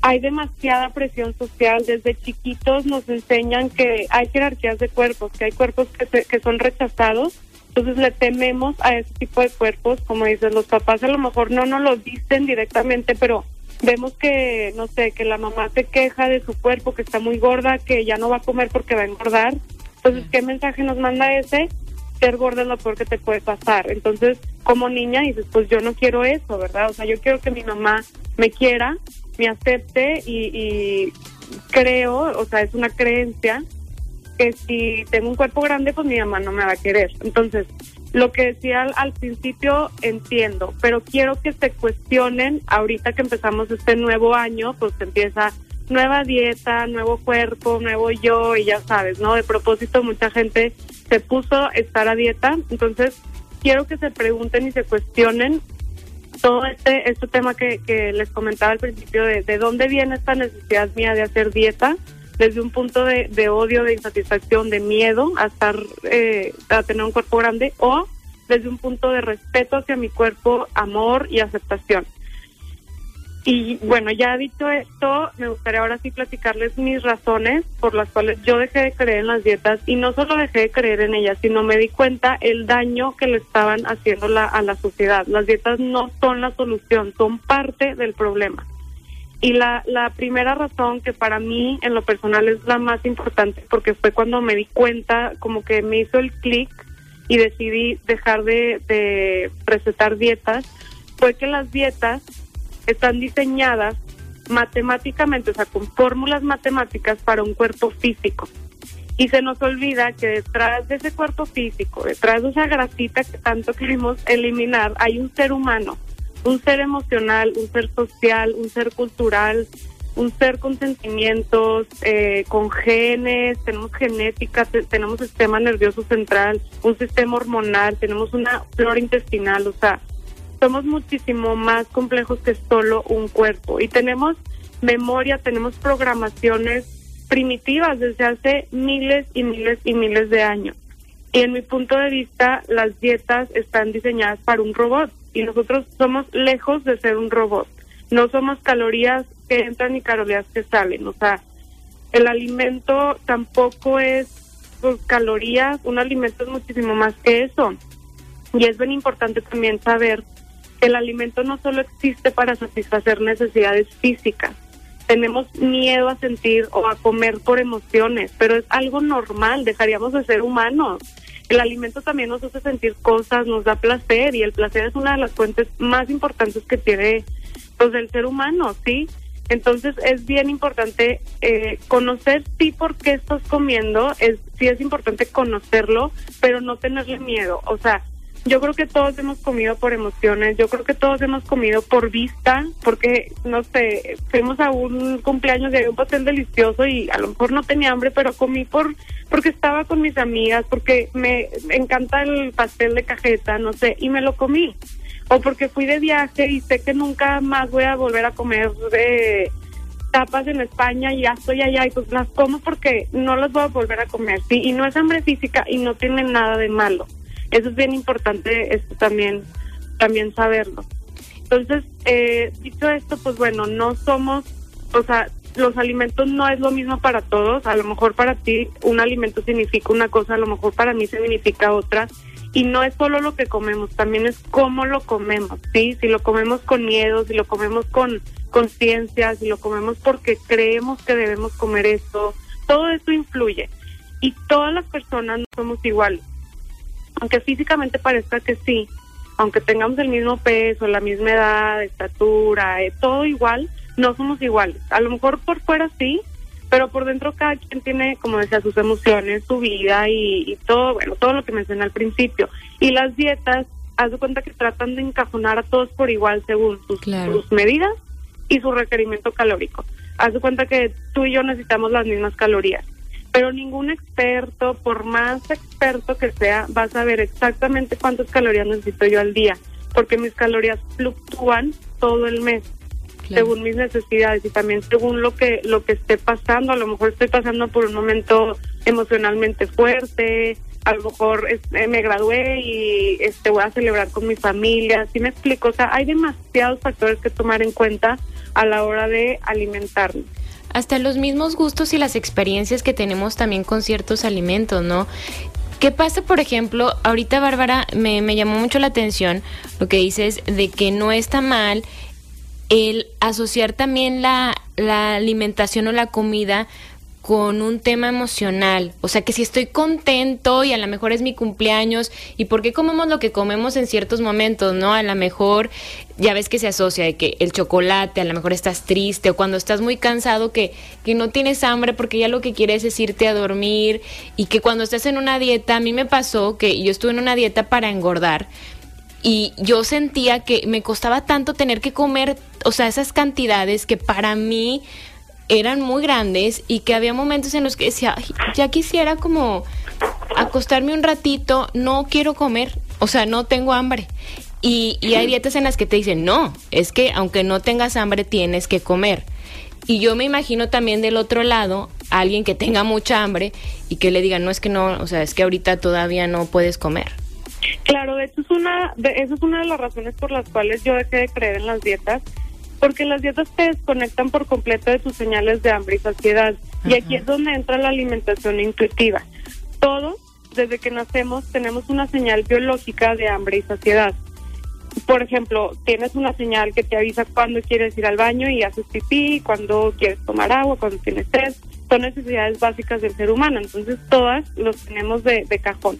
hay demasiada presión social. Desde chiquitos nos enseñan que hay jerarquías de cuerpos, que hay cuerpos que, que son rechazados. Entonces le tememos a ese tipo de cuerpos, como dices, los papás a lo mejor no nos lo dicen directamente, pero vemos que, no sé, que la mamá se queja de su cuerpo, que está muy gorda, que ya no va a comer porque va a engordar. Entonces, ¿qué mensaje nos manda ese? Ser gorda es lo peor que te puede pasar. Entonces, como niña dices, pues yo no quiero eso, ¿verdad? O sea, yo quiero que mi mamá me quiera, me acepte y, y creo, o sea, es una creencia que si tengo un cuerpo grande, pues mi mamá no me va a querer. Entonces, lo que decía al, principio entiendo, pero quiero que se cuestionen ahorita que empezamos este nuevo año, pues empieza nueva dieta, nuevo cuerpo, nuevo yo y ya sabes, ¿no? De propósito mucha gente se puso a estar a dieta, entonces quiero que se pregunten y se cuestionen todo este este tema que, que les comentaba al principio de, de dónde viene esta necesidad mía de hacer dieta desde un punto de, de odio, de insatisfacción, de miedo a estar, eh, a tener un cuerpo grande, o desde un punto de respeto hacia mi cuerpo, amor y aceptación. Y bueno, ya dicho esto, me gustaría ahora sí platicarles mis razones por las cuales yo dejé de creer en las dietas y no solo dejé de creer en ellas, sino me di cuenta el daño que le estaban haciendo la, a la sociedad. Las dietas no son la solución, son parte del problema. Y la, la primera razón que para mí en lo personal es la más importante porque fue cuando me di cuenta, como que me hizo el clic y decidí dejar de, de recetar dietas, fue que las dietas están diseñadas matemáticamente, o sea, con fórmulas matemáticas para un cuerpo físico. Y se nos olvida que detrás de ese cuerpo físico, detrás de esa grasita que tanto queremos eliminar, hay un ser humano un ser emocional, un ser social, un ser cultural, un ser con sentimientos, eh, con genes, tenemos genética, tenemos sistema nervioso central, un sistema hormonal, tenemos una flora intestinal, o sea, somos muchísimo más complejos que solo un cuerpo y tenemos memoria, tenemos programaciones primitivas desde hace miles y miles y miles de años. Y en mi punto de vista, las dietas están diseñadas para un robot y nosotros somos lejos de ser un robot. No somos calorías que entran y calorías que salen. O sea, el alimento tampoco es pues, calorías, un alimento es muchísimo más que eso. Y es bien importante también saber el alimento no solo existe para satisfacer necesidades físicas. Tenemos miedo a sentir o a comer por emociones, pero es algo normal, dejaríamos de ser humanos el alimento también nos hace sentir cosas, nos da placer y el placer es una de las fuentes más importantes que tiene pues el ser humano, ¿sí? Entonces es bien importante eh, conocer sí por qué estás comiendo, es sí es importante conocerlo, pero no tenerle miedo. O sea, yo creo que todos hemos comido por emociones, yo creo que todos hemos comido por vista, porque, no sé, fuimos a un cumpleaños y había un pastel delicioso y a lo mejor no tenía hambre, pero comí por porque estaba con mis amigas, porque me encanta el pastel de cajeta, no sé, y me lo comí. O porque fui de viaje y sé que nunca más voy a volver a comer de tapas en España y ya estoy allá y pues las como porque no las voy a volver a comer, sí, y no es hambre física y no tiene nada de malo. Eso es bien importante esto también, también saberlo. Entonces, eh, dicho esto, pues bueno, no somos, o sea, los alimentos no es lo mismo para todos. A lo mejor para ti un alimento significa una cosa, a lo mejor para mí significa otra. Y no es solo lo que comemos, también es cómo lo comemos, ¿sí? Si lo comemos con miedo, si lo comemos con conciencia, si lo comemos porque creemos que debemos comer eso, todo eso influye. Y todas las personas no somos iguales aunque físicamente parezca que sí, aunque tengamos el mismo peso, la misma edad, estatura, eh, todo igual, no somos iguales. A lo mejor por fuera sí, pero por dentro cada quien tiene, como decía, sus emociones, su vida y, todo, bueno, todo lo que mencioné al principio. Y las dietas, haz de cuenta que tratan de encajonar a todos por igual según sus, sus medidas y su requerimiento calórico. Haz de cuenta que tú y yo necesitamos las mismas calorías pero ningún experto, por más experto que sea, va a saber exactamente cuántas calorías necesito yo al día, porque mis calorías fluctúan todo el mes. según mis necesidades y también según lo que lo que esté pasando a lo mejor estoy pasando por un momento emocionalmente fuerte a lo mejor eh, me gradué y este voy a celebrar con mi familia, ¿sí me explico? O sea, hay demasiados factores que tomar en cuenta a la hora de alimentarnos. Hasta los mismos gustos y las experiencias que tenemos también con ciertos alimentos, ¿no? ¿Qué pasa, por ejemplo, ahorita Bárbara, me, llamó mucho la atención lo que dices de que no está mal el asociar también la alimentación o la comida con un tema emocional. O sea, que si estoy contento y a lo mejor es mi cumpleaños, ¿y por qué comemos lo que comemos en ciertos momentos, no? A lo mejor ya ves que se asocia de que el chocolate, a lo mejor estás triste o cuando estás muy cansado que, que no tienes hambre porque ya lo que quieres es irte a dormir y que cuando estás en una dieta, a mí me pasó que yo estuve en una dieta para engordar. Y yo sentía que me costaba tanto tener que comer, o sea, esas cantidades que para mí eran muy grandes y que había momentos en los que decía, ya quisiera como acostarme un ratito, no quiero comer, o sea, no tengo hambre. Y, hay dietas en las que te dicen, no, es que aunque no tengas hambre tienes que comer. Y yo me imagino también del otro lado alguien que tenga mucha hambre y que le digan, no es que no, o sea, es que ahorita todavía no puedes comer. Claro, de es una, de, eso es una de las razones por las cuales yo dejé de creer en las dietas porque las dietas te desconectan por completo de tus señales de hambre y saciedad. Y aquí es donde entra la alimentación intuitiva. Todos, desde que nacemos, tenemos una señal biológica de hambre y saciedad. Por ejemplo, tienes una señal que te avisa cuando quieres ir al baño y haces pipí, cuando quieres tomar agua, cuando tienes sed. Son necesidades básicas del ser humano, entonces todas los tenemos de, de cajón.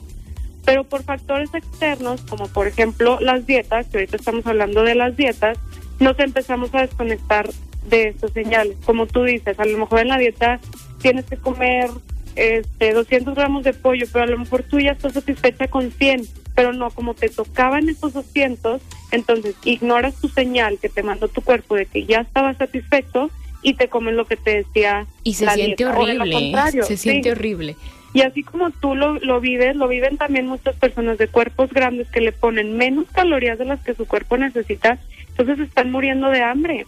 Pero por factores externos, como por ejemplo las dietas, que ahorita estamos hablando de las dietas, nos empezamos a desconectar de esas señales. Como tú dices, a lo mejor en la dieta tienes que comer este 200 gramos de pollo, pero a lo mejor tú ya estás satisfecha con 100, pero no, como te tocaban esos 200, entonces ignoras tu señal que te mandó tu cuerpo de que ya estaba satisfecho y te comes lo que te decía. Y se siente horrible, ¿eh? se siente horrible. Y así como tú lo, lo vives, lo viven también muchas personas de cuerpos grandes que le ponen menos calorías de las que su cuerpo necesita entonces están muriendo de hambre.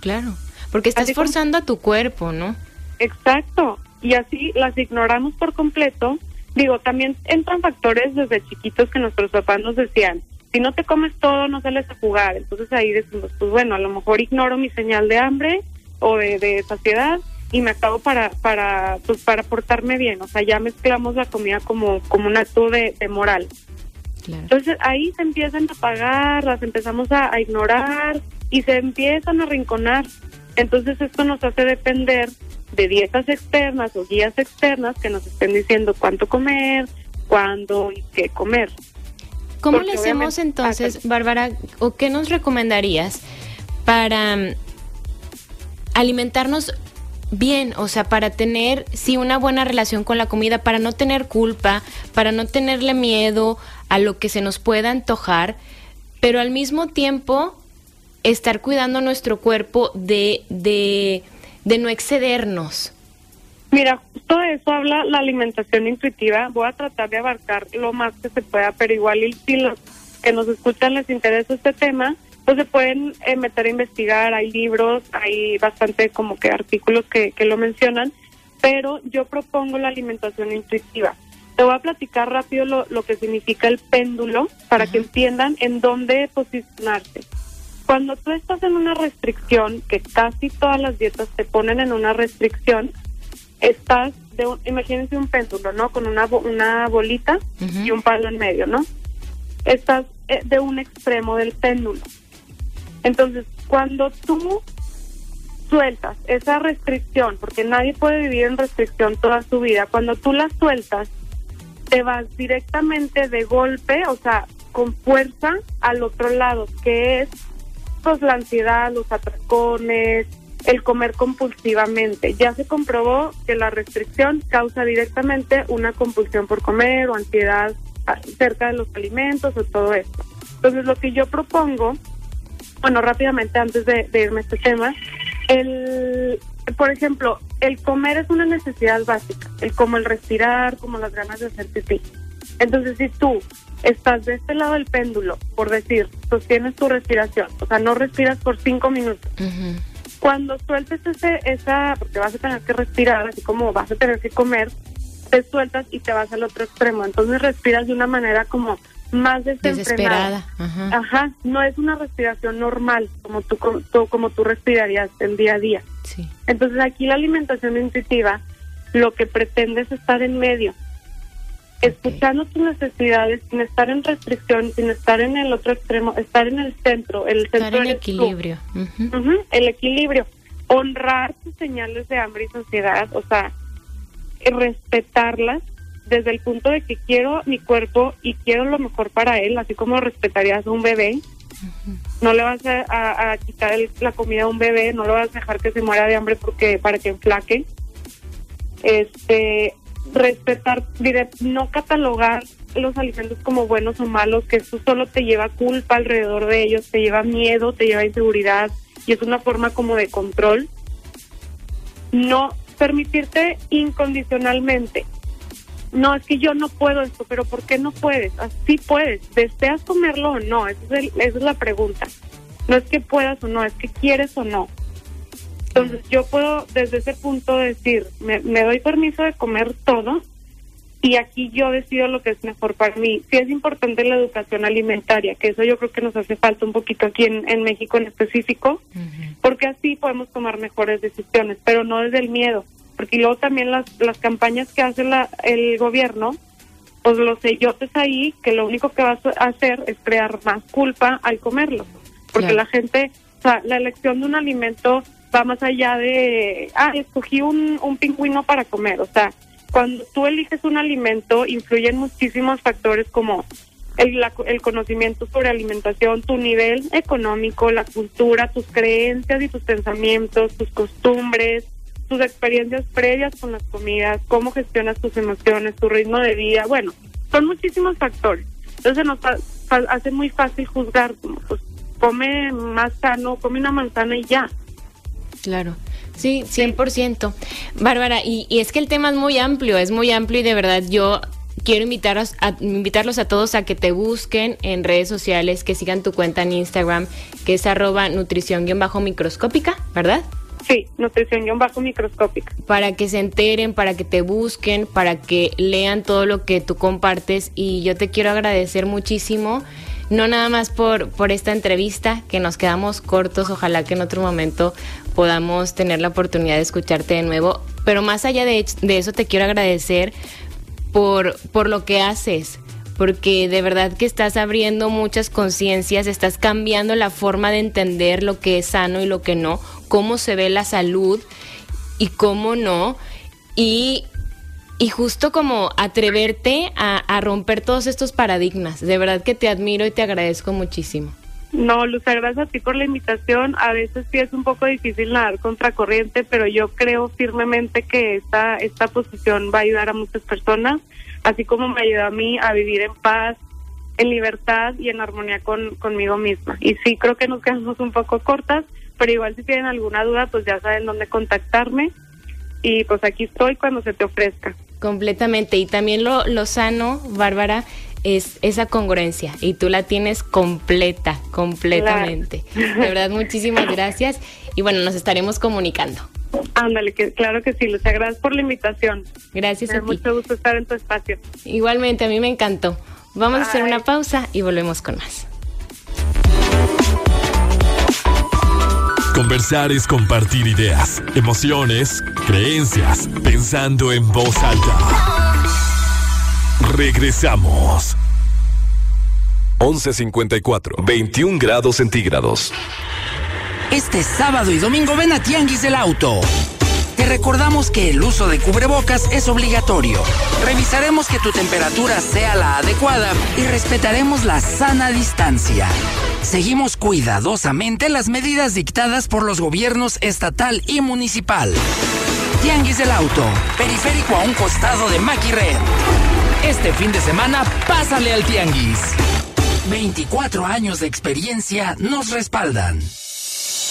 Claro, porque estás forzando a tu cuerpo, ¿no? Exacto, y así las ignoramos por completo. Digo, también entran factores desde chiquitos que nuestros papás nos decían, si no te comes todo, no sales a jugar. Entonces ahí decimos, pues bueno, a lo mejor ignoro mi señal de hambre o de, saciedad y me acabo para para pues para portarme bien. O sea, ya mezclamos la comida como, como un acto de moral. Entonces ahí se empiezan a pagar, las empezamos a, ignorar y se empiezan a rinconar. Entonces esto nos hace depender de dietas externas o guías externas que nos estén diciendo cuánto comer, cuándo y qué comer. ¿Cómo le hacemos entonces, Bárbara, o qué nos recomendarías para mm, alimentarnos bien, o sea, para tener, sí, una buena relación con la comida, para no tener culpa, para no tenerle miedo a lo que se nos pueda antojar, pero al mismo tiempo estar cuidando nuestro cuerpo de, de, de no excedernos. Mira, justo eso habla la alimentación intuitiva. Voy a tratar de abarcar lo más que se pueda, pero igual y si los que nos escuchan les interesa este tema, pues se pueden eh, meter a investigar, hay libros, hay bastante como que artículos que lo mencionan, pero yo propongo la alimentación intuitiva. Te voy a platicar rápido lo, lo que significa el péndulo para que entiendan en dónde posicionarse. Cuando tú estás en una restricción, que casi todas las dietas te ponen en una restricción, estás, de imagínense un péndulo, ¿no? Con una, una bolita y un palo en medio, ¿no? Estás eh, de un extremo del péndulo. Entonces, cuando tú sueltas esa restricción, porque nadie puede vivir en restricción toda su vida, cuando tú la sueltas, te vas directamente de golpe, o sea, con fuerza al otro lado, que es pues la ansiedad, los atracones, el comer compulsivamente. Ya se comprobó que la restricción causa directamente una compulsión por comer o ansiedad cerca de los alimentos o todo esto. Entonces lo que yo propongo bueno, rápidamente antes de, irme a este tema, el, por ejemplo, el comer es una necesidad básica, el como el respirar, como las ganas de hacer pipí. Entonces, si tú estás de este lado del péndulo, por decir, sostienes tu respiración, o sea, no respiras por cinco minutos. Cuando sueltes ese, esa, porque vas a tener que respirar, así como vas a tener que comer, te sueltas y te vas al otro extremo. Entonces respiras de una manera como más desesperada. Ajá. no es una respiración normal como tú, como tú respirarías el día a día. Sí. Entonces aquí la alimentación intuitiva lo que pretende es estar en medio, escuchando tus necesidades sin estar en restricción, sin estar en el otro extremo, estar en el centro, el centro en equilibrio. el equilibrio, honrar tus señales de hambre y sociedad, o sea, respetarlas desde el punto de que quiero mi cuerpo y quiero lo mejor para él, así como respetarías a un bebé. No le vas a, quitar la comida a un bebé, no lo vas a dejar que se muera de hambre porque para que enflaque. Este, respetar, no catalogar los alimentos como buenos o malos, que eso solo te lleva culpa alrededor de ellos, te lleva miedo, te lleva inseguridad y es una forma como de control. No permitirte incondicionalmente no, es que yo no puedo esto, pero ¿por qué no puedes? Así puedes. ¿Deseas comerlo o no? Esa es, esa es la pregunta. No es que puedas o no, es que quieres o no. Entonces yo puedo desde ese punto decir, me, doy permiso de comer todo y aquí yo decido lo que es mejor para mí. Sí es importante la educación alimentaria, que eso yo creo que nos hace falta un poquito aquí en, México en específico, porque así podemos tomar mejores decisiones, pero no desde el miedo porque luego también las, las campañas que hace la, el gobierno, pues los sellotes ahí, que lo único que vas a hacer es crear más culpa al comerlo, porque la gente, o sea, la elección de un alimento va más allá de, ah, escogí un, un pingüino para comer, o sea, cuando tú eliges un alimento, influyen muchísimos factores como el, el, conocimiento sobre alimentación, tu nivel económico, la cultura, tus creencias y tus pensamientos, tus costumbres, tus experiencias previas con las comidas, cómo gestionas tus emociones, tu ritmo de vida, bueno, son muchísimos factores. Entonces nos hace muy fácil juzgar, como pues come más sano, come una manzana y ya. Claro. Sí, 100%. Bárbara, y, y es que el tema es muy amplio, es muy amplio y de verdad yo quiero invitaros a, invitarlos a todos a que te busquen en redes sociales, que sigan tu cuenta en Instagram, que es arroba nutrición-microscópica, ¿verdad? Sí, nutrición bajo microscópica. Para que se enteren, para que te busquen, para que lean todo lo que tú compartes y yo te quiero agradecer muchísimo, no nada más por, por esta entrevista, que nos quedamos cortos, ojalá que en otro momento podamos tener la oportunidad de escucharte de nuevo, pero más allá de, de eso te quiero agradecer por, por lo que haces, porque de verdad que estás abriendo muchas conciencias, estás cambiando la forma de entender lo que es sano y lo que no, cómo se ve la salud y cómo no. Y, y justo como atreverte a, romper todos estos paradigmas. De verdad que te admiro y te agradezco muchísimo. No, Luz, gracias a ti por la invitación. A veces sí es un poco difícil nadar contracorriente, pero yo creo firmemente que esta, esta posición va a ayudar a muchas personas, así como me ayuda a mí a vivir en paz, en libertad y en armonía con, conmigo misma. Y sí, creo que nos quedamos un poco cortas, pero igual si tienen alguna duda, pues ya saben dónde contactarme y pues aquí estoy cuando se te ofrezca. Completamente. Y también lo, lo sano, Bárbara, es esa congruencia y tú la tienes completa, completamente. De verdad, muchísimas gracias y bueno, nos estaremos comunicando. Ándale, que, claro que sí, Lucia, gracias por la invitación. Gracias Me a ti. Mucho gusto estar en tu espacio. Igualmente, a mí me encantó. Vamos a hacer una pausa y volvemos con más. Conversar es compartir ideas, emociones, creencias, pensando en voz alta. Regresamos. 1154, 21 grados centígrados. Este sábado y domingo ven a Tianguis del Auto. Te recordamos que el uso de cubrebocas es obligatorio. Revisaremos que tu temperatura sea la adecuada y respetaremos la sana distancia. Seguimos cuidadosamente las medidas dictadas por los gobiernos estatal y municipal. Tianguis del Auto, periférico a un costado de Red. Este fin de semana, pásale al Tianguis. 24 años de experiencia nos respaldan.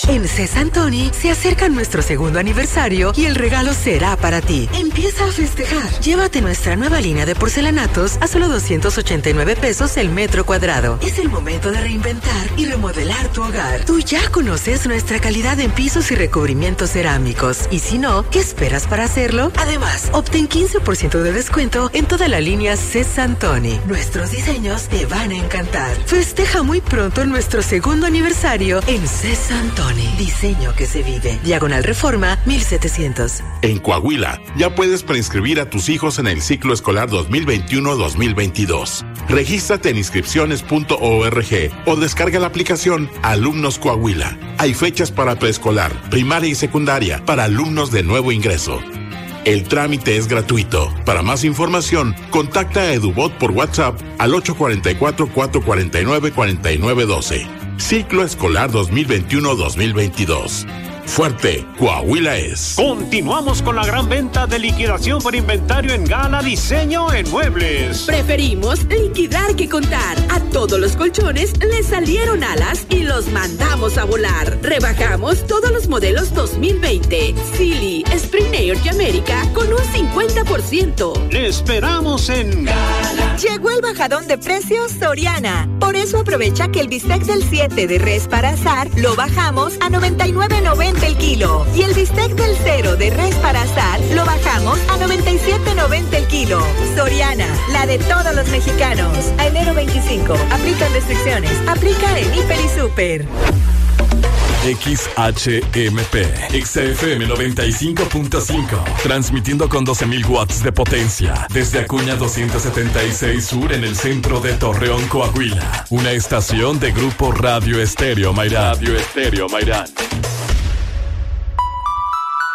En Cesantoni se acerca nuestro segundo aniversario y el regalo será para ti. Empieza a festejar. Llévate nuestra nueva línea de porcelanatos a solo 289 pesos el metro cuadrado. Es el momento de reinventar y remodelar tu hogar. Tú ya conoces nuestra calidad en pisos y recubrimientos cerámicos. Y si no, ¿qué esperas para hacerlo? Además, obtén 15% de descuento en toda la línea Cesantoni. Nuestros diseños te van a encantar. Festeja muy pronto nuestro segundo aniversario en Diseño que se vive. Diagonal Reforma 1700. En Coahuila, ya puedes preinscribir a tus hijos en el ciclo escolar 2021-2022. Regístrate en inscripciones.org o descarga la aplicación Alumnos Coahuila. Hay fechas para preescolar, primaria y secundaria para alumnos de nuevo ingreso. El trámite es gratuito. Para más información, contacta a EduBot por WhatsApp al 844-449-4912. Ciclo Escolar 2021-2022. Fuerte, Coahuila es. Continuamos con la gran venta de liquidación por inventario en Gala Diseño en Muebles. Preferimos liquidar que contar. A todos los colchones les salieron alas y los mandamos a volar. Rebajamos todos los modelos 2020. Silly, Spring Air y América con un 50%. Le esperamos en Gala. Llegó el bajadón de precios Soriana. Por eso aprovecha que el bistec del 7 de res para azar lo bajamos a 99.90 el kilo. Y el bistec del cero de res para asar lo bajamos a 97.90 el kilo. Soriana, la de todos los mexicanos. A enero 25. Aplican restricciones. Aplica en Hiper y Super. XHMP, XFM 95.5, transmitiendo con 12.000 watts de potencia desde Acuña 276 Sur en el centro de Torreón, Coahuila. Una estación de Grupo Radio Estéreo Mairán. Radio Estéreo Mairán.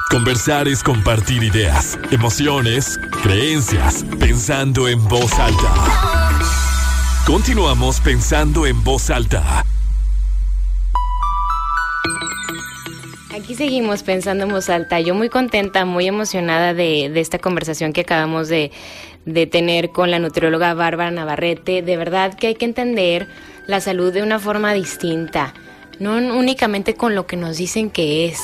Conversar es compartir ideas, emociones, creencias, pensando en voz alta. Continuamos pensando en voz alta. Aquí seguimos pensando en voz alta. Yo muy contenta, muy emocionada de, esta conversación que acabamos de, de tener con la nutrióloga Bárbara Navarrete. De verdad que hay que entender la salud de una forma distinta, no únicamente con lo que nos dicen que es.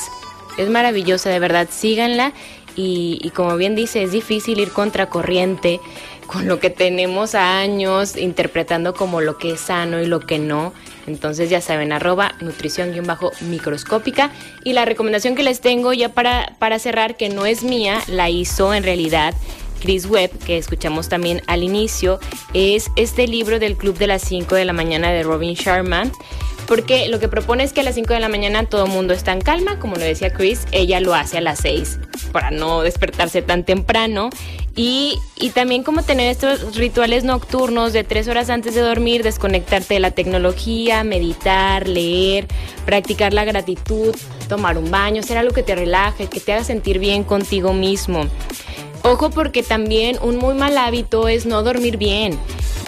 Es maravillosa, de verdad, síganla y, como bien dice, es difícil ir contracorriente con lo que tenemos a años interpretando como lo que es sano y lo que no. Entonces ya saben, arroba nutrición-microscópica. Y la recomendación que les tengo ya para, para cerrar, que no es mía, la hizo en realidad Chris Webb, que escuchamos también al inicio, es este libro del Club de las 5 de la mañana de Robin Sharma. Porque lo que propone es que a las 5 de la mañana todo el mundo está en calma, como lo decía Chris, ella lo hace a las 6 para no despertarse tan temprano. Y, y, también como tener estos rituales nocturnos de tres horas antes de dormir, desconectarte de la tecnología, meditar, leer, practicar la gratitud, tomar un baño, hacer algo que te relaje, que te haga sentir bien contigo mismo. Ojo porque también un muy mal hábito es no dormir bien.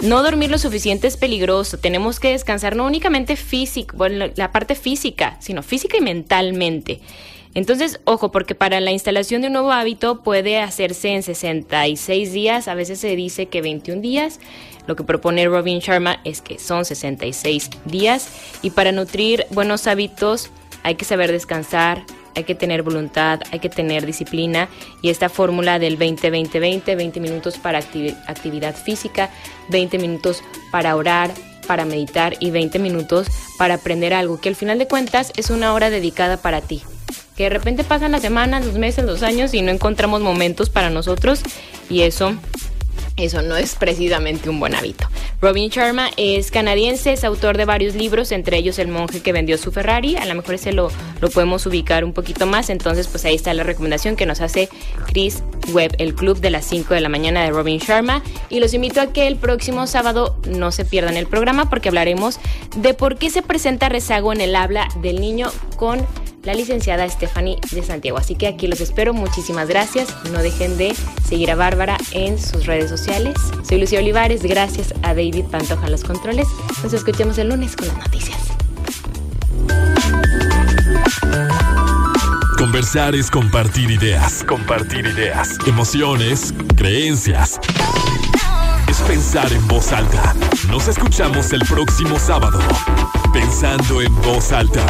No dormir lo suficiente es peligroso. Tenemos que descansar no únicamente físico, la parte física, sino física y mentalmente. Entonces, ojo, porque para la instalación de un nuevo hábito puede hacerse en 66 días, a veces se dice que 21 días. Lo que propone Robin Sharma es que son 66 días y para nutrir buenos hábitos hay que saber descansar, hay que tener voluntad, hay que tener disciplina y esta fórmula del 20-20-20, 20 minutos para actividad física, 20 minutos para orar, para meditar y 20 minutos para aprender algo, que al final de cuentas es una hora dedicada para ti. Que de repente pasan las semanas, los meses, los años y no encontramos momentos para nosotros y eso eso no es precisamente un buen hábito. Robin Sharma es canadiense, es autor de varios libros, entre ellos El monje que vendió su Ferrari. A lo mejor ese lo, lo podemos ubicar un poquito más. Entonces, pues ahí está la recomendación que nos hace Chris Webb, el club de las 5 de la mañana de Robin Sharma. Y los invito a que el próximo sábado no se pierdan el programa porque hablaremos de por qué se presenta rezago en el habla del niño con la licenciada Stephanie de Santiago. Así que aquí los espero. Muchísimas gracias. No dejen de seguir a Bárbara en sus redes sociales. Soy Lucía Olivares. Gracias a David Pantoja los controles. Nos escuchamos el lunes con las noticias. Conversar es compartir ideas. Compartir ideas. Emociones, creencias. Es pensar en voz alta. Nos escuchamos el próximo sábado. Pensando en voz alta.